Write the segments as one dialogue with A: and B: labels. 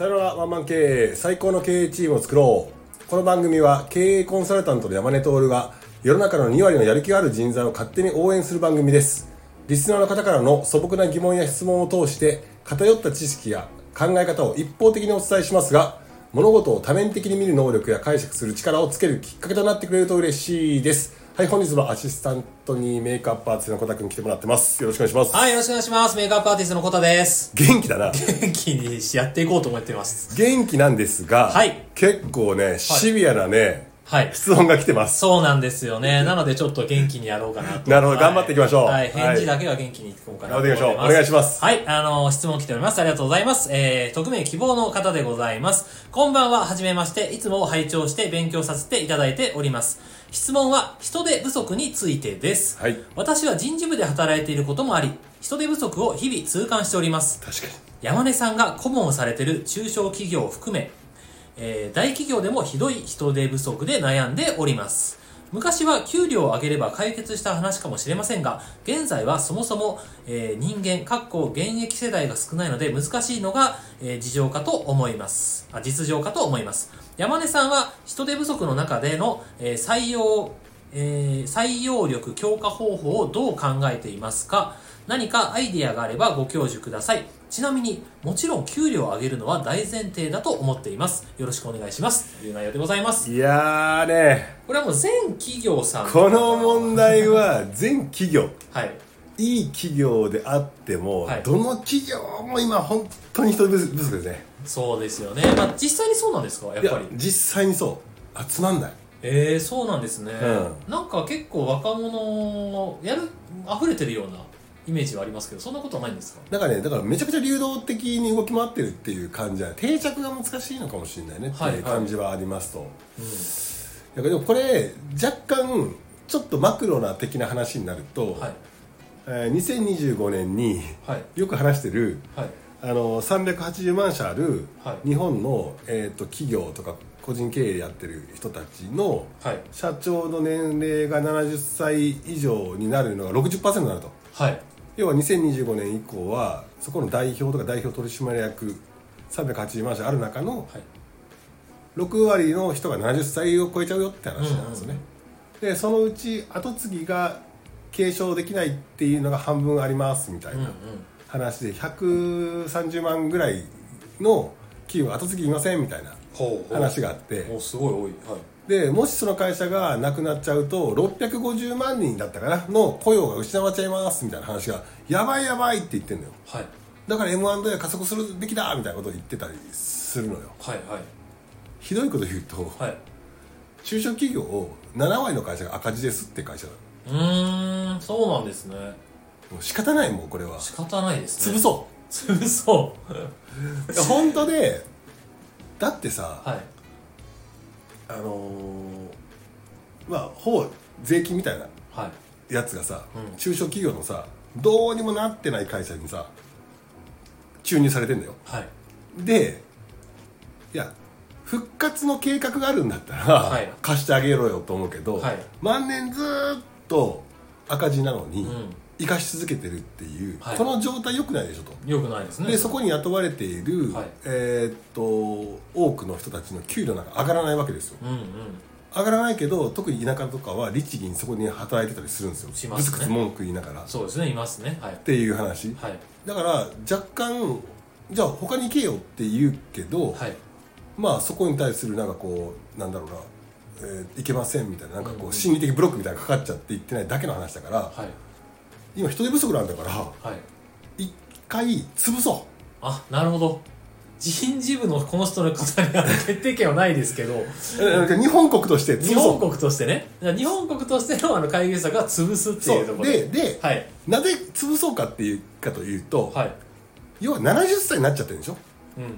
A: さよならワンマン経営最高の経営チームを作ろう。この番組は経営コンサルタントの山根徹が世の中の2割のやる気がある人材を勝手に応援する番組です。リスナーの方からの素朴な疑問や質問を通して偏った知識や考え方を一方的にお伝えしますが物事を多面的に見る能力や解釈する力をつけるきっかけとなってくれると嬉しいです。はい本日もアシスタントにメイクアップアーティストの小田君来てもらってますよろしくお願いします
B: はい、よろしくお願いします。メイクアップアーティストのコタです。
A: 元気だな
B: 元気にやっていこうと思ってます。
A: 元気なんですが、
B: はい
A: 結構ねシビアなね、
B: はい。
A: 質問が来てます
B: そうなんですよね。なのでちょっと元気にやろうかなと。
A: なるほど
B: はい
A: 頑張っていきましょう
B: はい。
A: はい
B: 返事だけは元気にいこうかなと思
A: 頑張っていきましょう。お願いします
B: はい。あの、質問来ております。ありがとうございます。えー、匿名希望の方でございます。こんばんは、はじめまして。いつも拝聴して勉強させていただいております。質問は人手不足についてです。
A: はい
B: 私は人事部で働いていることもあり、人手不足を日々痛感しております。
A: 確かに
B: 山根さんが顧問をされている中小企業を含め、えー大企業でもひどい人手不足で悩んでおります。昔は給料を上げれば解決した話かもしれませんが、現在はそもそも、えー人間、かっこ現役世代が少ないので難しいのが、えー事情かと思います。あ、実情かと思います。山根さんは人手不足の中での、えー採用、え採用力強化方法をどう考えていますか？何かアイディアがあればご教授ください。ちなみに、もちろん給料を上げるのは大前提だと思っています。よろしくお願いします。という内容でございます。
A: いやーね
B: これはもう全企業さん。
A: この問題は全企業
B: はい。
A: いい企業であっても、
B: はい
A: どの企業も今本当に人手不足ですね
B: そうですよね。まあ、実際にそうなんですか？やっぱり。
A: 実際にそうあつまんない
B: えー、そうなんですね。
A: う
B: なんか結構若者、やる、溢れてるようなイメージはありますけど、そんなことはないんですか？
A: だからねだからめちゃくちゃ流動的に動き回ってるっていう感じは定着が難しいのかもしれないねっていう感じはありますと、だからでもこれ若干ちょっとマクロな的な話になると、
B: はい。
A: えー2025年に
B: はい。
A: よく話してる
B: はい。
A: あの380万社ある
B: はい
A: 日本の、えー、と企業とか個人経営やってる人たちの
B: はい。
A: 社長の年齢が70歳以上になるのが60%になると
B: はい。
A: 要は2025年以降はそこの代表とか代表取締役380万社ある中の
B: はい。
A: 6割の人が70歳を超えちゃうよって話なんですよね、でそのうち後継ぎが継承できないっていうのが半分ありますみたいな。話で130万ぐらいの企業が後継ぎいませんみたいな。話があって
B: おすごい多い。はい。
A: でもしその会社がなくなっちゃうと650万人だったかなの雇用が失わっちゃいますみたいな話がやばいやばいって言ってんのよ
B: はい。
A: だから M&A は加速するべきだみたいなことを言ってたりするのよ
B: はい。はい。
A: ひどいこと言うと
B: はい。
A: 中小企業を7割の会社が赤字ですって会社なの
B: うーん、そうなんですね。
A: もう仕方ないもんこれは
B: 仕方ないですね。
A: 潰そ
B: 潰そう。
A: 本当でだってさ
B: はい。
A: あのーまあほぼ税金みたいな
B: はい。
A: やつがさ、
B: うん。
A: 中小企業のさどうにもなってない会社にさ注入されてんだよ。
B: はい。
A: でいや復活の計画があるんだったら、
B: はい。
A: 貸してあげろよと思うけど、
B: はい。
A: 万年ずーっと赤字なのに、
B: うん
A: 生かし続けてるっていう、
B: はい
A: この状態良くないでしょと。
B: よくないですね。
A: でそこに雇われている、
B: はい
A: えーっと多くの人たちの給料なんか上がらないわけですよ
B: うんうん。
A: 上がらないけど特に田舎とかは律儀にそこに働いてたりするんですよ
B: しますね
A: ブツブツ文句言いながらっ
B: そうですね、いますね。はい。
A: ていう話
B: はい。
A: だから若干じゃあ他に行けよって言うけど、
B: はい。
A: まあそこに対するなんかこうなんだろうな、えーいけませんみたいななんかこ
B: う
A: 心理的ブロックみたいなのかかっちゃって言ってないだけの話だから、
B: はい。
A: 今人手不足なんだから
B: はい。
A: 一回潰そ
B: あ、なるほど。人事部のこの人の方には決定権はないですけど、
A: 日本国として潰
B: 日
A: そう
B: 本国としてね、日本国としてのあの会議者が潰すっていうところ
A: でで、
B: はい。
A: なぜ潰そうかっていうかというと、
B: はい。
A: 要は70歳になっちゃってるんでしょ？
B: うん。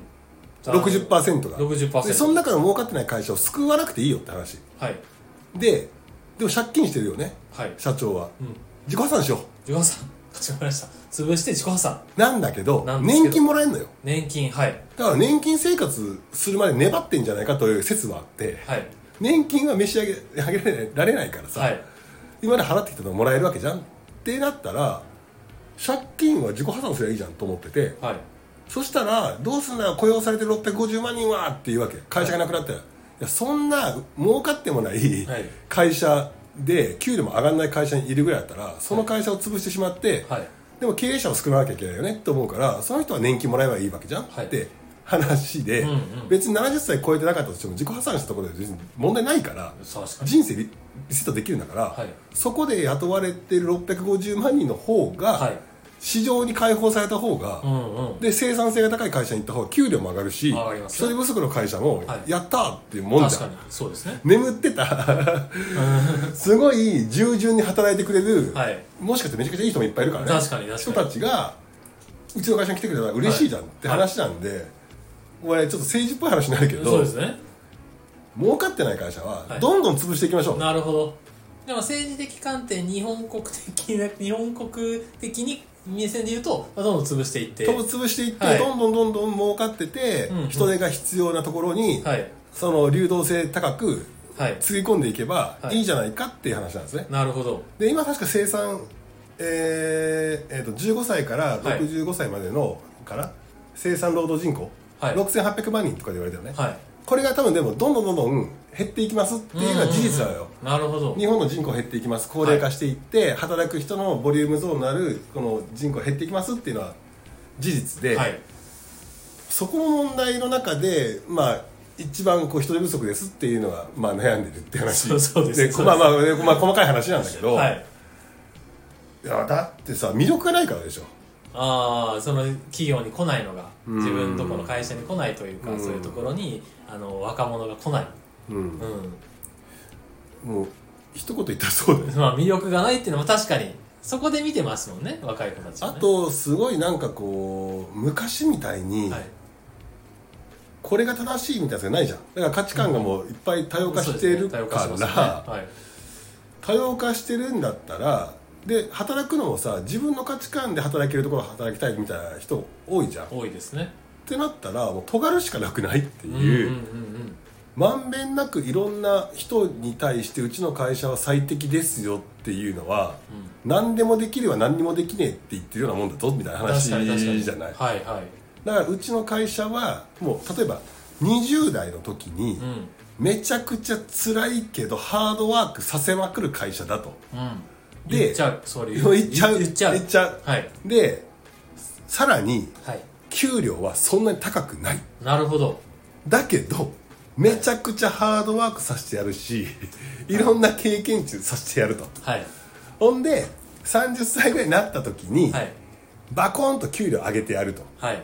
A: 60%が
B: 60%
A: でその中の儲かってない会社を救わなくていいよって話
B: はい。
A: ででも借金してるよね
B: はい。
A: 社長は
B: うん。
A: 自己破産しよ
B: 自己破産。かしこました。潰して自己破産。
A: うなんだけど
B: なんですけど
A: 年金もらえるのよ
B: 年金、はい。
A: だから年金生活するまで粘ってんじゃないかという説はあって
B: はい。
A: 年金は召し上げ上げられないからさ、
B: はい。
A: 今まで払ってきたのもらえるわけじゃんってなったら借金は自己破産すればいいじゃんと思ってて
B: はい。
A: そしたらどうすんだよ雇用されてる650万人はっていうわけ会社がなくなったよ、い、やそんな儲かってもない
B: はい
A: 会社で給料も上がらない会社にいるぐらいだったらその会社を潰してしまって、
B: はい
A: でも経営者を少なきゃいけないよねって思うからその人は年金もらえばいいわけじゃん、
B: はい
A: って話で、
B: うんうん
A: 別に70歳超えてなかったとしても自己破産したところで別に問題ないから人生リリセットできるんだから、
B: はい
A: そこで雇われてる650万人の方が、
B: はい
A: 市場に解放された方が、
B: うんうん。
A: で生産性が高い会社に行った方が給料も上がるし
B: 上がりますね。
A: 人手不足の会社も
B: はい。
A: やったーっていうもんじゃん、
B: そうですね。
A: 眠ってた。すごい従順に働いてくれる、
B: はい。
A: もしかしてめちゃくちゃいい人もいっぱいいるからね。
B: 確かに確かに。
A: 人たちがうちの会社に来てくれたら嬉しいじゃんって話なんで、これちょっと政治っぽい話になるけど
B: そうですね。
A: 儲かってない会社は
B: はい。
A: どんどん潰していきましょう、
B: なるほど。でも政治的観点日本国的な日本国的に目線で言うと、まあ、どんどん潰していって。
A: 飛ぶ潰していって、
B: はい。
A: どんどんどんどん儲かってて、
B: うんうん。
A: 人手が必要なところに、
B: はい。
A: その流動性高く
B: はい。
A: つぎ込んでいけば
B: はい。
A: いいじゃないかっていう話なんですね、
B: なるほど。
A: で今確か生産、えーえー、と15歳から65歳までの、から生産労働人口、
B: はい。
A: 6800万人とかで言われたよね、
B: はい
A: これが多分でもどんどんどんどん減っていきますっていうのは事実なのよ、
B: なるほど。
A: 日本の人口減っていきます。高齢化していって、働く人のボリュームゾーンのあるこの人口減っていきますっていうのは事実で、
B: はい。
A: そこの問題の中でまあ一番こう人手不足ですっていうのは、まあ、悩んでるって話。
B: そうそうで
A: まあまあ、でまあ、細かい話なんだけど、
B: はい。
A: いやだってさ魅力がないからでしょ
B: ああその企業に来ないのが
A: うん。
B: 自分とこの会社に来ないというか
A: うん。
B: そういうところにあの若者が来ない、
A: うん。
B: う
A: もう一言言ったらそうだよ
B: ん、まあ魅力がないっていうのも確かにそこで見てますもんね若い子たちは、
A: あ
B: ね、
A: とすごいなんかこう昔みたいに、
B: はい、
A: これが正しいみたいなやつがないじゃん。だから価値観がもういっぱい多様化してるか
B: そうですね。ね。
A: ら、
B: はい。
A: 多様化してるんだったらで働くのもさ自分の価値観で働けるところ働きたいみたいな人多いじゃん。っ
B: 多いですね。
A: てなったらもう尖るしかなくないって
B: う。んうん
A: いう、
B: うん。
A: まんべんなくいろんな人に対してうちの会社は最適ですよっていうのは、何でもできるは何にもできねえって言ってるようなもんだぞみたいな
B: うん
A: 話
B: 確かに確かに。
A: じゃない。
B: はいはい。
A: だからうちの会社はもう例えば20代の時に
B: うん。
A: めちゃくちゃ辛いけどハードワークさせまくる会社だと。
B: うん
A: で
B: 言っちゃうそれ
A: 言っちゃう
B: 言っちゃう。
A: 言っちゃう。
B: はい。
A: でさらに
B: はい。
A: 給料はそんなに高くない。
B: なるほど。
A: だけどめちゃくちゃハードワークさせてやるしい。ろんな経験値させてやると。
B: はい。
A: ほんで30歳ぐらいになった時に、
B: はい。
A: バコーンと給料上げてやると。
B: はい。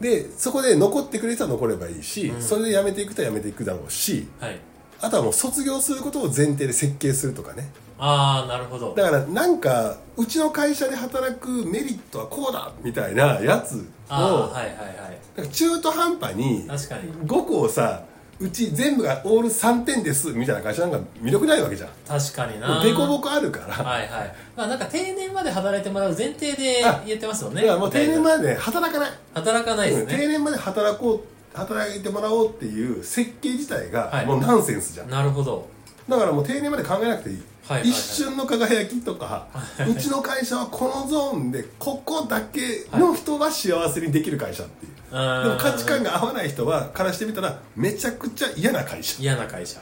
A: でそこで残ってくれる人は残ればいいし、
B: うん。
A: それで辞めていく人は辞めていくだろうし
B: はい。
A: あとはもう卒業することを前提で設計するとかね
B: ああなるほど。
A: だからなんかうちの会社で働くメリットはこうだみたいなやつを
B: はいはいはい。
A: 中途半端に
B: 確かに。
A: 5個をさうち全部がオール3点ですみたいな会社なんか魅力ないわけじゃん。
B: 確かにな。
A: デコボコあるから、
B: はいはい。まあなんか定年まで働いてもらう前提で
A: あ
B: 言ってますもんね
A: だからもう定年
B: ま
A: までね働かない、
B: 働かないですね
A: 定年まで働こう働いてもらおうっていう設計自体
B: はい。
A: がもうナンセンスじゃん、
B: なるほど。
A: だからもう定年まで考えなくていい、
B: はいはいはい。
A: 一瞬の輝きとか、うちの会社はこのゾーンでここだけの人は幸せにできる会社っていう、
B: うーん。
A: でも価値観が合わない人はからしてみたらめちゃくちゃ嫌な会社。
B: 嫌な会社。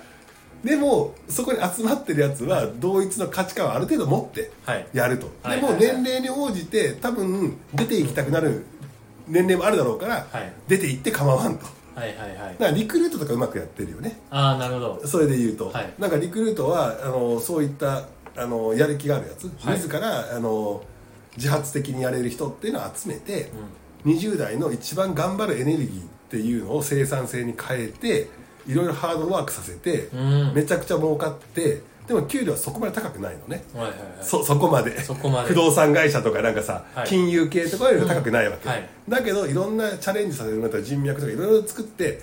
A: でもそこに集まってるやつは同一の価値観をある程度持って
B: はい。
A: やると、でも
B: はいはい。はい
A: 年齢に応じて多分出ていきたくなる年齢もあるだろうから、
B: はい。
A: 出ていって構わんと
B: はいはいはい。
A: だからリクルートとかうまくやってるよね。
B: ああなるほど。
A: それで言うと、
B: はい。
A: なんかリクルートはあのそういったあのやる気があるやつ、
B: はい。
A: 自らあの自発的にやれる人っていうのを集めて、20代の一番頑張るエネルギーっていうのを生産性に変えていろいろハードワークさせて、
B: うん。
A: めちゃくちゃ儲かってでも給料はそこまで高くないのね、
B: はいはいはい。
A: そそこまで。
B: そこまで。
A: 不動産会社とかなんかさ、
B: はい。
A: 金融系とかよりは高くないわけ、
B: うんはい。
A: だけどいろんなチャレンジさせる人脈とかいろいろ作って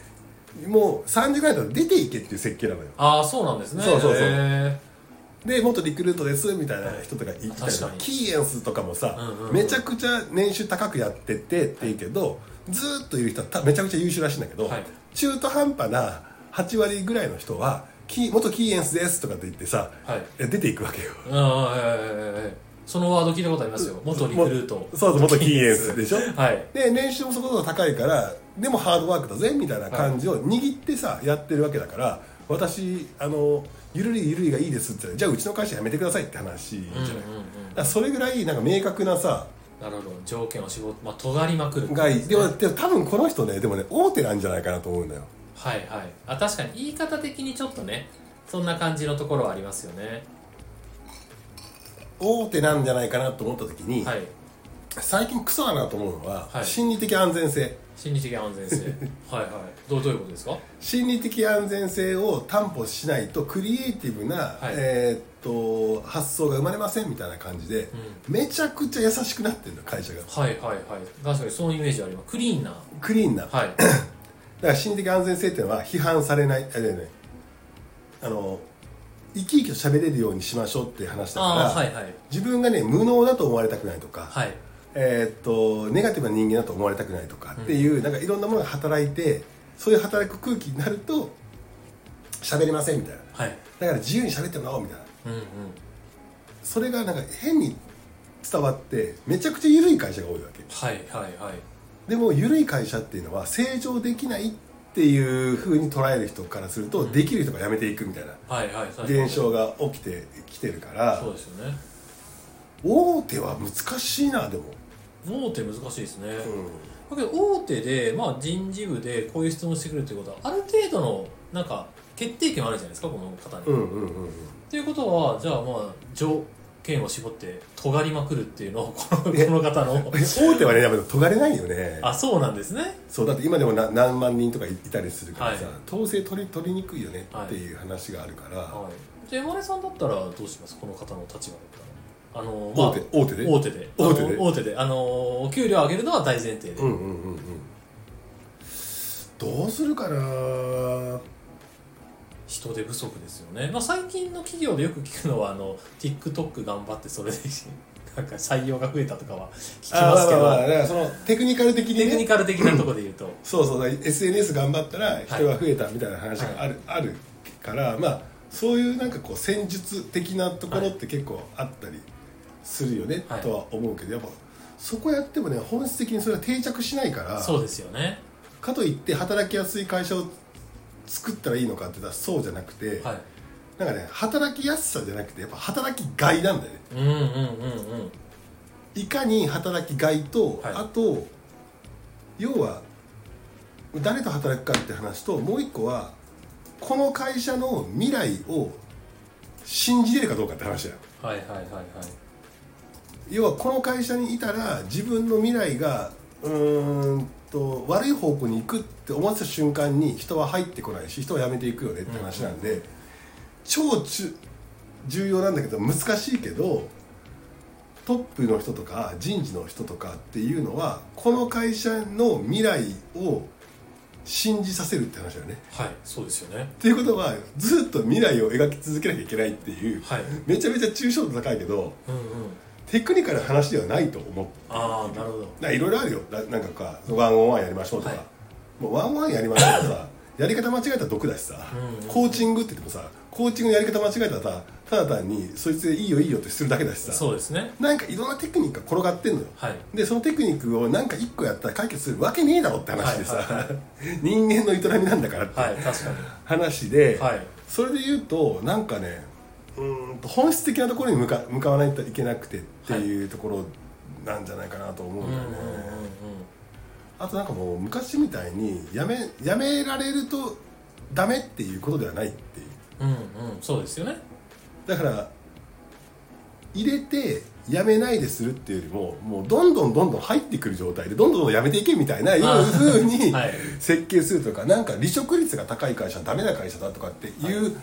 A: もう3時ぐらいだと出ていけっていう設計なのよ。
B: ああそうなんですね。
A: そうそうそう。
B: へ
A: で元リクルートですみたいな人とかいたりキーエンスとかもさ、
B: うんうんうん。
A: めちゃくちゃ年収高くやっててっていうけど、ずーっといる人はためちゃくちゃ優秀らしいんだけど、
B: はい。
A: 中途半端な8割ぐらいの人はキー元キーエンスですとかって言ってさ、
B: はい。
A: え出ていくわけよ。
B: ーうんはいはいはいはい。はいそのワード聞いたことありますよ。元リクルート。
A: そうそう元キーエンスでしょ？
B: はい。
A: で年収もそこそこ高いからでもハードワークだぜみたいな感じを握ってさ、やってるわけだから私あのゆるりゆるりがいいですってじゃあうちの会社辞めてくださいって話じゃない、
B: うんうん
A: それぐらいなんか明確なさ
B: なるほど。条件を絞ってまあ尖りまくる
A: がいい。でもでも多分この人ねでもね大手なんじゃないかなと思うんだよ
B: はいはい。あ確かに言い方的にちょっとねそんな感じのところはありますよね。
A: 大手なんじゃないかなと思った時に、
B: はい。
A: 最近クソだなと思うのは、
B: はい。
A: 心理的安全性。
B: 心理的安全性。はいはい。どうどういうことですか？
A: 心理的安全性を担保しないとクリエイティブな、
B: はい。
A: えーっと発想が生まれませんみたいな感じで、めちゃくちゃ優しくなってるの会社が。
B: はいはいはい。確かにそのイメージあります。クリーンな。
A: クリーンな、だか
B: はい
A: ら心理的安全性っていうのは批判されないあれね。あの生き生きと喋れるようにしましょうっていう話だから、
B: はいはい。
A: 自分がね無能だと思われたくないとか、
B: はい。
A: えーっとネガティブな人間だと思われたくないとかっていう、なんかいろんなものが働いてそういう働く空気になると喋れませんみたいな。
B: はい。
A: だから自由に喋ってもらおうみたいな。
B: うんうん。
A: それがなんか変に伝わってめちゃくちゃ緩い会社が多いわけ。
B: はいはいはい
A: でも緩い会社っていうのは正常できないっていうふうに捉える人からすると、できる人が辞めていくみたいな
B: はいはい確かに
A: 現象が起きてきてるから。
B: そうですよね。
A: 大手は難しいなでも、
B: 大手難しいですね、
A: うん。
B: だけど大手で、まあ、人事部でこういう質問してくるということはある程度のなんか決定権はあるじゃないですかこの方に、っ
A: うんうんうんうん。
B: ていうことはじゃあまあ条件を絞って尖りまくるっていうのを このこの方の。
A: 大手はねやっぱ尖れないよね。
B: あそうなんですね。
A: そうだって今でもな何万人とかいたりするからさ、
B: はい。
A: 統制取り取りにくいよねってい。う話があるから、
B: はい。じゃあ山根さんだったらどうします？この方の立場だったら。あの、
A: 大手大手で？
B: 大手で。
A: 大手で？
B: あの大手で。あの給料上げるのは大前提で、
A: うんうんうんうん。どうするかな
B: 人手不足ですよね、まあ、最近の企業でよく聞くのはあの TikTok 頑張ってそれでなんか採用が増えたとかは聞きますけど、
A: あまあまあまあだからそのテクニカル的に
B: テクニ
A: ね
B: カル的なところで言うと。
A: そうそう SNS 頑張ったら人が増えたみたいな話がある,、あるからまあそういうなんかこう戦術的なところって結構あったりするよね、
B: はい。
A: とは思うけどやっぱそこやってもね本質的にそれは定着しないから
B: そうですよね。
A: かといって働きやすい会社を作ったらいいのかって言ったらそうじゃなくて、
B: はい。
A: なんかね働きやすさじゃなくてやっぱ働きがいなんだよね。
B: うんうんうんうん
A: いかに働きがいと、
B: はい。
A: あと要は誰と働くかって話ともう一個はこの会社の未来を信じれるかどうかって話だよ。
B: はいはいはいはい。
A: 要はこの会社にいたら自分の未来がうーんと悪い方向に行くって思った瞬間に人は入ってこないし人は辞めていくよねって話なんで、超ち重要なんだけど難しいけどトップの人とか人事の人とかっていうのはこの会社の未来を信じさせるって話だよね。
B: はいそうですよね。
A: っていうことはずっと未来を描き続けなきゃいけないっていう、
B: はい。
A: めちゃめちゃ抽象度高いけど
B: うんうん
A: テクニカルな話ではないと思う。
B: ああなるほど。
A: いろいろあるよ。ななんかかワンオンワンやりましょうとか、
B: はい。
A: もうワンオンワンやりましょうとさ やり方間違えたら毒だしさ、
B: うんうん。
A: コーチングって言ってもさコーチングのやり方間違えたらさただ単にそいつでいいよいいよってするだけだしさ。
B: そうですね。
A: なんかいろんなテクニックが転がってんのよ。
B: はい。
A: でそのテクニックをなんか一個やったら解決するわけねえだろって話でさ、
B: はいはい。
A: 人間の営みなんだからって
B: はい確かに。
A: 話で、
B: はい。
A: それで言うとなんかねうーんと本質的なところに向か向かわないといけなくてっていうところなんじゃないかなと思うんだよね、あとなんかもう昔みたいにやめやめられるとダメっていうことではないっていう。
B: うんうんうんそうですよね
A: だから入れてやめないでするっていうよりももうどんどんどんどん入ってくる状態でどんどんどんやめていけみたいないうふうに
B: はい。
A: 設計するとかなんか離職率が高い会社はダメな会社だとかっていう、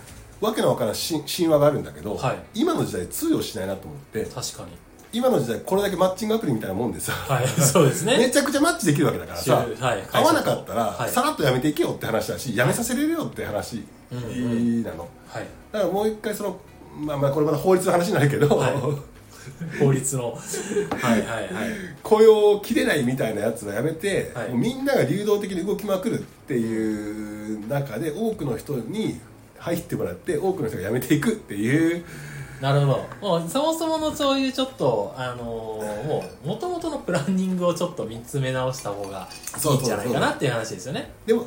A: わけのわからんし神話があるんだけど、
B: はい。
A: 今の時代通用しないなと思って。
B: 確かに。
A: 今の時代これだけマッチングアプリみたいなもんでさ、
B: はいそうですね。
A: めちゃくちゃマッチできるわけだからさ、
B: はい
A: 合わなかったら、
B: はい。
A: さらっとやめていけよって話だしやめさせれるよって話
B: うん
A: なの、
B: はい。
A: だからもう一回そのまあまあこれまた法律の話になるけど、
B: はい。法律の。はいはいはい。
A: 雇用を切れないみたいなやつはやめて、
B: はい。
A: みんなが流動的に動きまくるっていう中で多くの人に入ってもらって多くの人が辞めていくっていう。
B: なるほど。もうそもそものそういうちょっとあのーもう元々のプランニングをちょっと見つめ直した方がいいんじゃないかなっていう話ですよね。
A: でも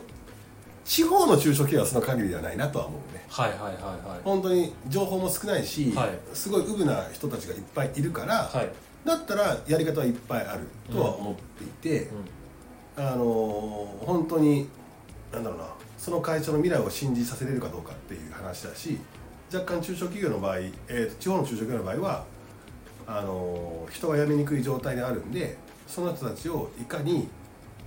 A: 地方の中小企業はその限りではないなとは思うね。
B: はいはいはいはい。
A: 本当に情報も少ないし、
B: はい。
A: すごいうぶな人たちがいっぱいいるから、
B: はい。
A: だったらやり方はいっぱいあるとは思っていて、あのー本当になんだろうなその会社の未来を信じさせれるかどうかっていう話だし若干中小企業の場合、えーと地方の中小企業の場合はあのー人が辞めにくい状態にあるんでその人たちをいかに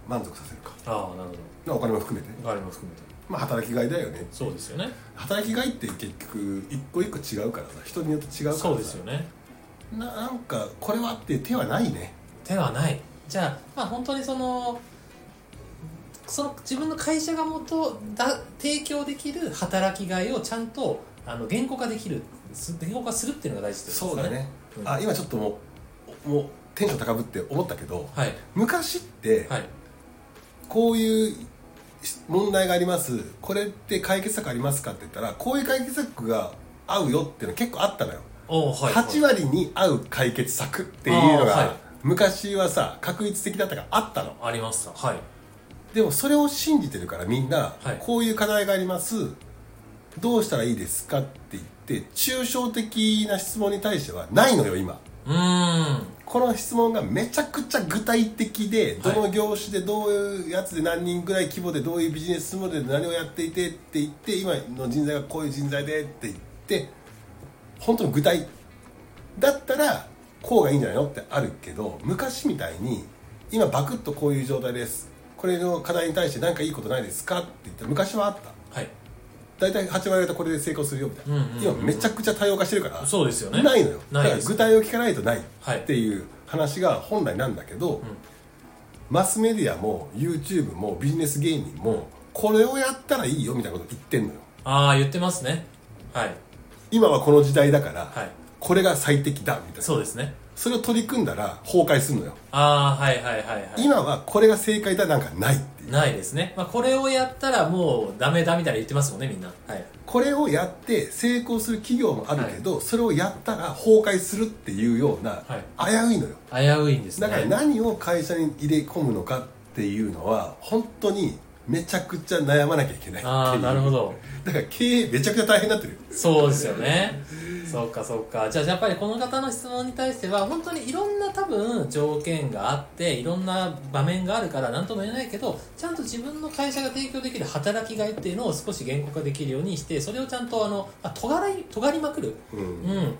A: 満足させるか。
B: ああなるほ
A: お金も含めて、
B: ど我も含めて。
A: まあ、働きがいだよね。
B: そうですよね。
A: 働きがいって結局一個一個違うからさ人によって違うからさ。
B: そうですよね。
A: ななんかこれはって手はないね。
B: 手はない。じゃあまあ本当にそのその自分の会社がもとだ提供できる働きがいをちゃんとあの言語化できるす言語化するっていうのが大事ですかね。うん。
A: あ今ちょっともうもうテンション高ぶって思ったけど
B: はい。
A: 昔って
B: はい。
A: こういう問題があります。これって解決策ありますかって言ったらこういう解決策が合うよっていうの結構あったのよ、
B: おはい
A: 8割に合う解決策っていうのが、昔はさ確率的だったからあったの。
B: ありました。はい
A: でもそれを信じてるからみんな、
B: はい。
A: こういう課題があります。どうしたらいいですかって言って抽象的な質問に対してはないのよ今。
B: うーん。
A: この質問がめちゃくちゃ具体的で
B: はい。
A: どの業種でどういうやつで何人ぐらい規模でどういうビジネスモデルで何をやっていてって言って今の人材がこういう人材でって言って本当に具体だったらこうがいいんじゃないのってあるけど昔みたいに今バクッとこういう状態ですこれの課題に対して何かいいことないですかって言ったら昔はあった。
B: はい。
A: 大体8割方これで成功するよみたいな、
B: うんうんうん
A: 今めちゃくちゃ多様化してるから。
B: そうですよね。
A: ないのよ。だから具体を聞かないとない
B: はい
A: っていう話が本来なんだけど、マスメディアも YouTube もビジネス芸人もこれをやったらいいよみたいなこと言ってんのよ。
B: ああ言ってますね。はい。
A: 今はこの時代だから、
B: はい。
A: これが最適だみたいな。
B: そうですね
A: それを取り組んだら崩壊するのよ。
B: ああはいはいはいはい。
A: 今はこれが正解だなんかないっていう。
B: ないですね、まあ、これをやったらもうダメだみたいな言ってますもんねみんな。はい。
A: これをやって成功する企業もあるけど、それをやったら崩壊するっていうような、危ういのよ。
B: 危ういんですね。
A: だから何を会社に入れ込むのかっていうのは本当にめちゃくちゃ悩まなきゃいけない
B: ああなるほど。
A: だから経営めちゃくちゃ大変になってるよ。
B: そうですよねそうかそうか。じゃあやっぱりこの方の質問に対しては本当にいろんな多分条件があっていろんな場面があるから何とも言えないけどちゃんと自分の会社が提供できる働きがいっていうのを少し言語化できるようにしてそれをちゃんとあのあ尖り尖りまくる。
A: うん。
B: うん。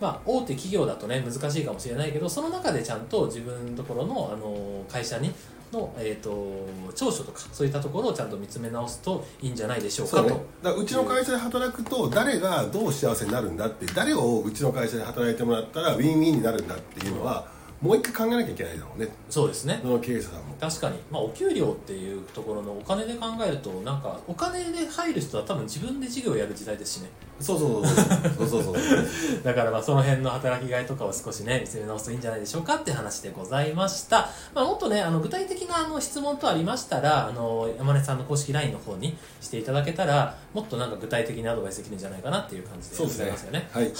B: まあ、大手企業だとね難しいかもしれないけどその中でちゃんと自分のところのあの会社にの、えー、と長所とかそういったところをちゃんと見つめ直すといいんじゃないでしょうかと
A: そうね、だからうちの会社で働くと誰がどう幸せになるんだって誰をうちの会社で働いてもらったらウィンウィンになるんだっていうのはもう一回考えなきゃいけないだろうね。
B: そうですね。
A: 経営者さんも。
B: 確かに、まあ、お給料っていうところのお金で考えるとなんかお金で入る人は多分自分で事業をやる時代ですしね
A: そうそうそうそうそうそうそう
B: だからまあその辺の働きがいとかを少しね見つめ直すといいんじゃないでしょうかって話でございました、まあ、もっとねあの具体的なあの質問とありましたらあの山根さんの公式 LINE の方にしていただけたらもっとなんか具体的なアドバイスできるんじゃないかなっていう感じでございますよね
A: はい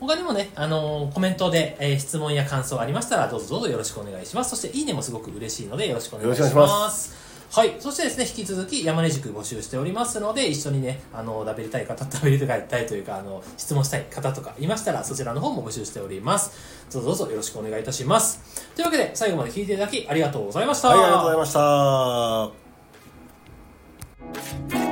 B: 他にもね、あのコメントで、えー質問や感想ありましたらどうぞどうぞよろしくお願いしますそしていいねもすごく嬉しいのでよろしくお願いしますはい。そしてですね、引き続き山根塾募集しておりますので、一緒にね、あの、食べりたい方、食べりたいというか、あの、質問したい方とかいましたら、そちらの方も募集しております。どうぞどうぞよろしくお願いいたします。というわけで、最後まで聞いていただきありがとうございました。
A: はいありがとうございました